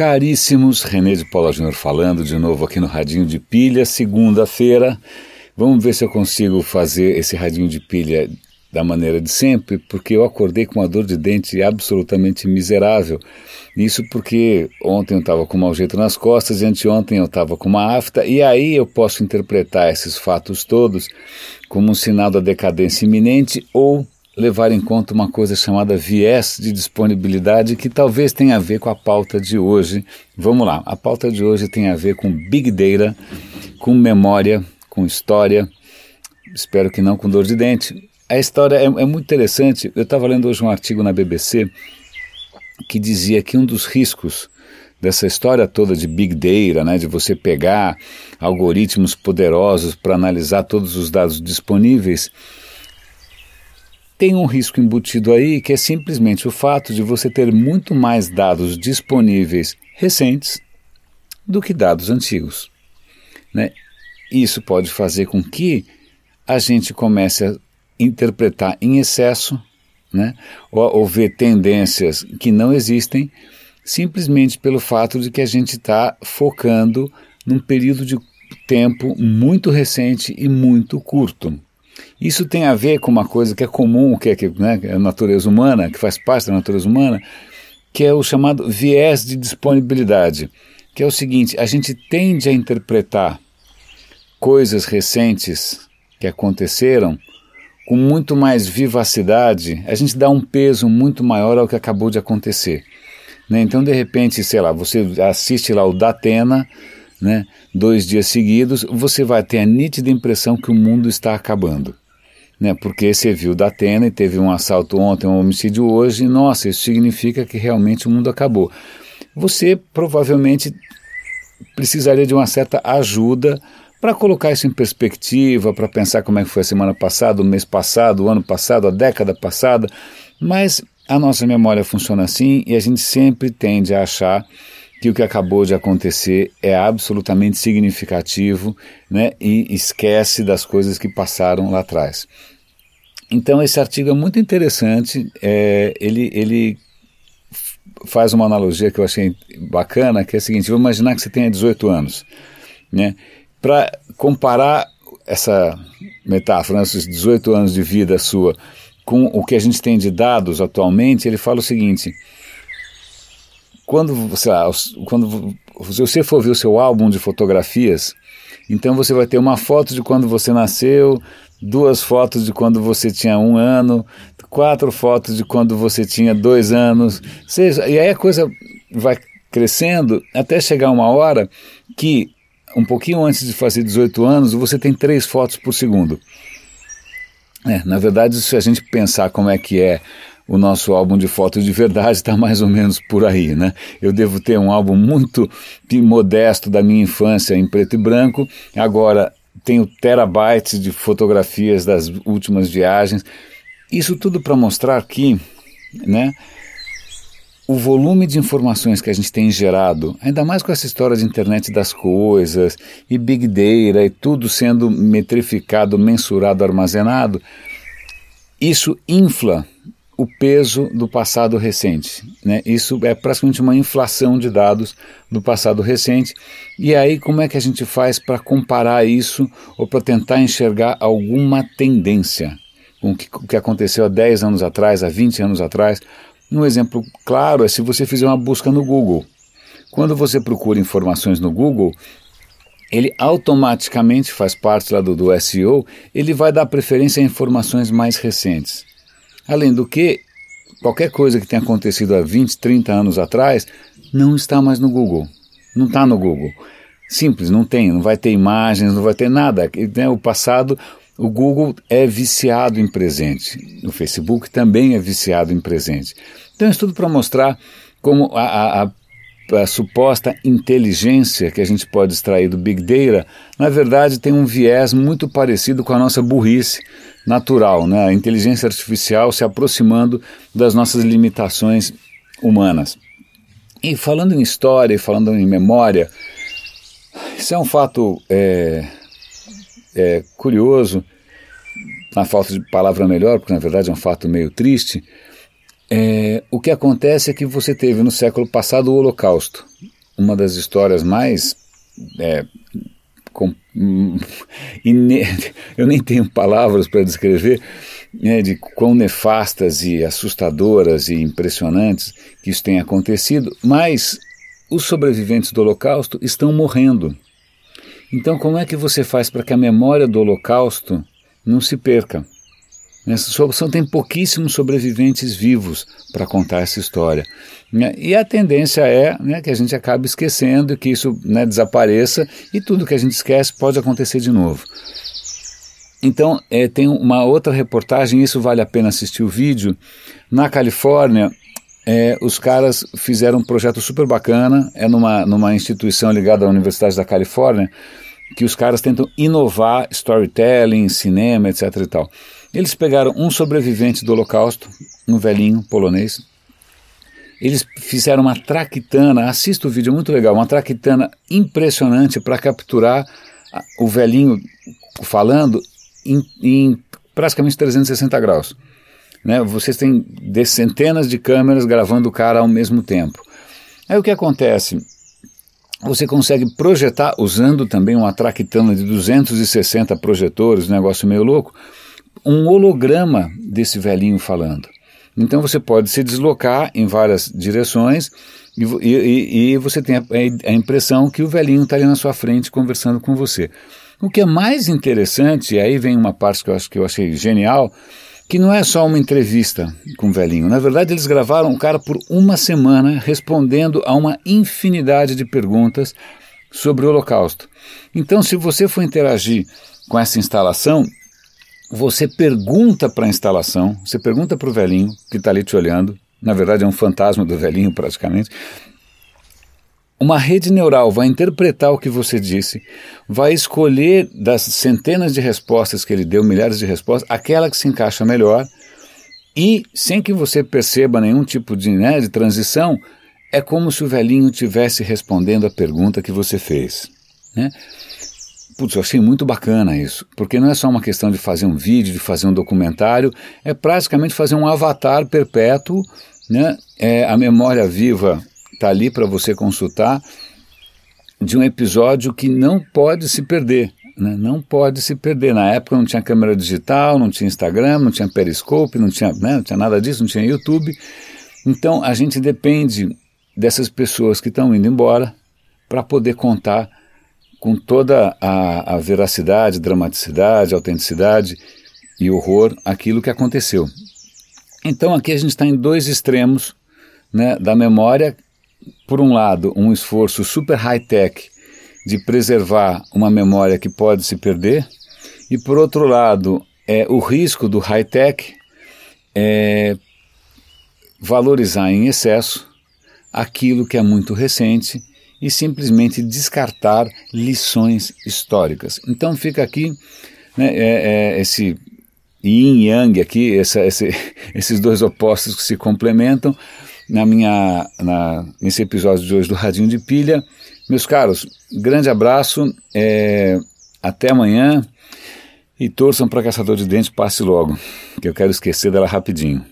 Caríssimos, René de Paula Júnior falando de novo aqui no Radinho de Pilha, segunda-feira. Vamos ver se eu consigo fazer esse radinho de pilha da maneira de sempre, porque eu acordei com uma dor de dente absolutamente miserável. Isso porque ontem eu estava com mau jeito nas costas e anteontem eu estava com uma afta, e aí eu posso interpretar esses fatos todos como um sinal da decadência iminente ou levar em conta uma coisa chamada viés de disponibilidade, que talvez tenha a ver com a pauta de hoje. Vamos lá, a pauta de hoje tem a ver com Big Data, com memória, com história, espero que não com dor de dente. A história é, é muito interessante. Eu estava lendo hoje um artigo na BBC que dizia que um dos riscos dessa história toda de Big Data, né, de você pegar algoritmos poderosos para analisar todos os dados disponíveis, tem um risco embutido aí que é simplesmente o fato de você ter muito mais dados disponíveis recentes do que dados antigos. Né? Isso pode fazer com que a gente comece a interpretar em excesso né? ou, ou ver tendências que não existem simplesmente pelo fato de que a gente está focando num período de tempo muito recente e muito curto. Isso tem a ver com uma coisa que é comum, que é, que, né, é a natureza humana, que faz parte da natureza humana, que é o chamado viés de disponibilidade, que é o seguinte: a gente tende a interpretar coisas recentes que aconteceram com muito mais vivacidade, a gente dá um peso muito maior ao que acabou de acontecer. Né? Então, de repente, sei lá, você assiste lá o Datena, né, dois dias seguidos, você vai ter a nítida impressão que o mundo está acabando. Né, porque você viu da Atena e teve um assalto ontem, um homicídio hoje, e nossa, isso significa que realmente o mundo acabou. Você provavelmente precisaria de uma certa ajuda para colocar isso em perspectiva, para pensar como é que foi a semana passada, o mês passado, o ano passado, a década passada, mas a nossa memória funciona assim e a gente sempre tende a achar que o que acabou de acontecer é absolutamente significativo né, e esquece das coisas que passaram lá atrás. Então, esse artigo é muito interessante, é, ele, ele faz uma analogia que eu achei bacana, que é a seguinte: vamos imaginar que você tenha 18 anos. Né? Para comparar essa metáfora, esses 18 anos de vida sua, com o que a gente tem de dados atualmente, ele fala o seguinte: quando, sei lá, quando se você for ver o seu álbum de fotografias, então você vai ter uma foto de quando você nasceu, duas fotos de quando você tinha um ano, quatro fotos de quando você tinha dois anos, seja, e aí a coisa vai crescendo até chegar uma hora que, um pouquinho antes de fazer 18 anos, você tem três fotos por segundo. É, na verdade, se a gente pensar como é que é o nosso álbum de fotos de verdade está mais ou menos por aí, né? Eu devo ter um álbum muito modesto da minha infância em preto e branco, agora tenho terabytes de fotografias das últimas viagens. Isso tudo para mostrar que, né? o volume de informações que a gente tem gerado, ainda mais com essa história de internet das coisas e big data e tudo sendo metrificado, mensurado, armazenado, isso infla o peso do passado recente. Né? Isso é praticamente uma inflação de dados do passado recente. E aí, como é que a gente faz para comparar isso ou para tentar enxergar alguma tendência com o que, que aconteceu há 10 anos atrás, há 20 anos atrás? Um exemplo claro é se você fizer uma busca no Google. Quando você procura informações no Google, ele automaticamente faz parte lá do, do SEO, ele vai dar preferência a informações mais recentes. Além do que, qualquer coisa que tenha acontecido há 20, 30 anos atrás não está mais no Google. Não está no Google. Simples, não tem, não vai ter imagens, não vai ter nada. Né? O passado, o Google é viciado em presente. O Facebook também é viciado em presente. Então, isso tudo para mostrar como a, a, a, suposta inteligência que a gente pode extrair do Big Data, na verdade, tem um viés muito parecido com a nossa burrice natural, né? a inteligência artificial se aproximando das nossas limitações humanas. E falando em história e falando em memória, isso é um fato é, é, curioso, na falta de palavra melhor, porque na verdade é um fato meio triste. É, o que acontece é que você teve no século passado o Holocausto, uma das histórias mais. É, eu nem tenho palavras para descrever né, de quão nefastas e assustadoras e impressionantes que isso tem acontecido, mas os sobreviventes do Holocausto estão morrendo. Então, como é que você faz para que a memória do Holocausto não se perca? Nessa solução tem pouquíssimos sobreviventes vivos para contar essa história. Né? E a tendência é né, que a gente acabe esquecendo, que isso né, desapareça e tudo que a gente esquece pode acontecer de novo. Então, é, tem uma outra reportagem, isso vale a pena assistir o vídeo. Na Califórnia, é, os caras fizeram um projeto super bacana, é numa, numa instituição ligada à Universidade da Califórnia, que os caras tentam inovar storytelling, cinema, etc. e tal. Eles pegaram um sobrevivente do Holocausto, um velhinho polonês. Eles fizeram uma traquitana, assista o vídeo, é muito legal, uma traquitana impressionante para capturar o velhinho falando em, em praticamente 360 graus. Né? Vocês têm centenas de câmeras gravando o cara ao mesmo tempo. Aí o que acontece? Você consegue projetar, usando também uma traquitana de 260 projetores, um negócio meio louco, um holograma desse velhinho falando. Então você pode se deslocar em várias direções e, e, e você tem a, a, impressão que o velhinho está ali na sua frente conversando com você. O que é mais interessante, e aí vem uma parte que eu acho que eu achei genial, que não é só uma entrevista com o velhinho. Na verdade, eles gravaram o cara por uma semana respondendo a uma infinidade de perguntas sobre o Holocausto. Então, se você for interagir com essa instalação, você pergunta para a instalação, você pergunta para o velhinho que está ali te olhando, na verdade é um fantasma do velhinho praticamente, uma rede neural vai interpretar o que você disse, vai escolher das centenas de respostas que ele deu, milhares de respostas, aquela que se encaixa melhor, e sem que você perceba nenhum tipo de, né, de transição, é como se o velhinho tivesse respondendo a pergunta que você fez. Né? Putz, eu achei muito bacana isso, porque não é só uma questão de fazer um vídeo, de fazer um documentário, é praticamente fazer um avatar perpétuo, né? É a memória viva está ali para você consultar, de um episódio que não pode se perder. Né? Não pode se perder. Na época não tinha câmera digital, não tinha Instagram, não tinha Periscope, não tinha, né? não tinha nada disso, não tinha YouTube. Então a gente depende dessas pessoas que estão indo embora para poder contar com toda a, a veracidade, dramaticidade, autenticidade e horror aquilo que aconteceu. Então aqui a gente está em dois extremos né, da memória por um lado, um esforço super high-tech de preservar uma memória que pode se perder, e por outro lado, é o risco do high-tech é valorizar em excesso aquilo que é muito recente e simplesmente descartar lições históricas. Então fica aqui né, é, é esse yin yang aqui, essa, esse, esses dois opostos que se complementam, na minha, na, nesse episódio de hoje do Radinho de Pilha. Meus caros, grande abraço, é, até amanhã e torçam para Caçador de Dentes passe logo, que eu quero esquecer dela rapidinho.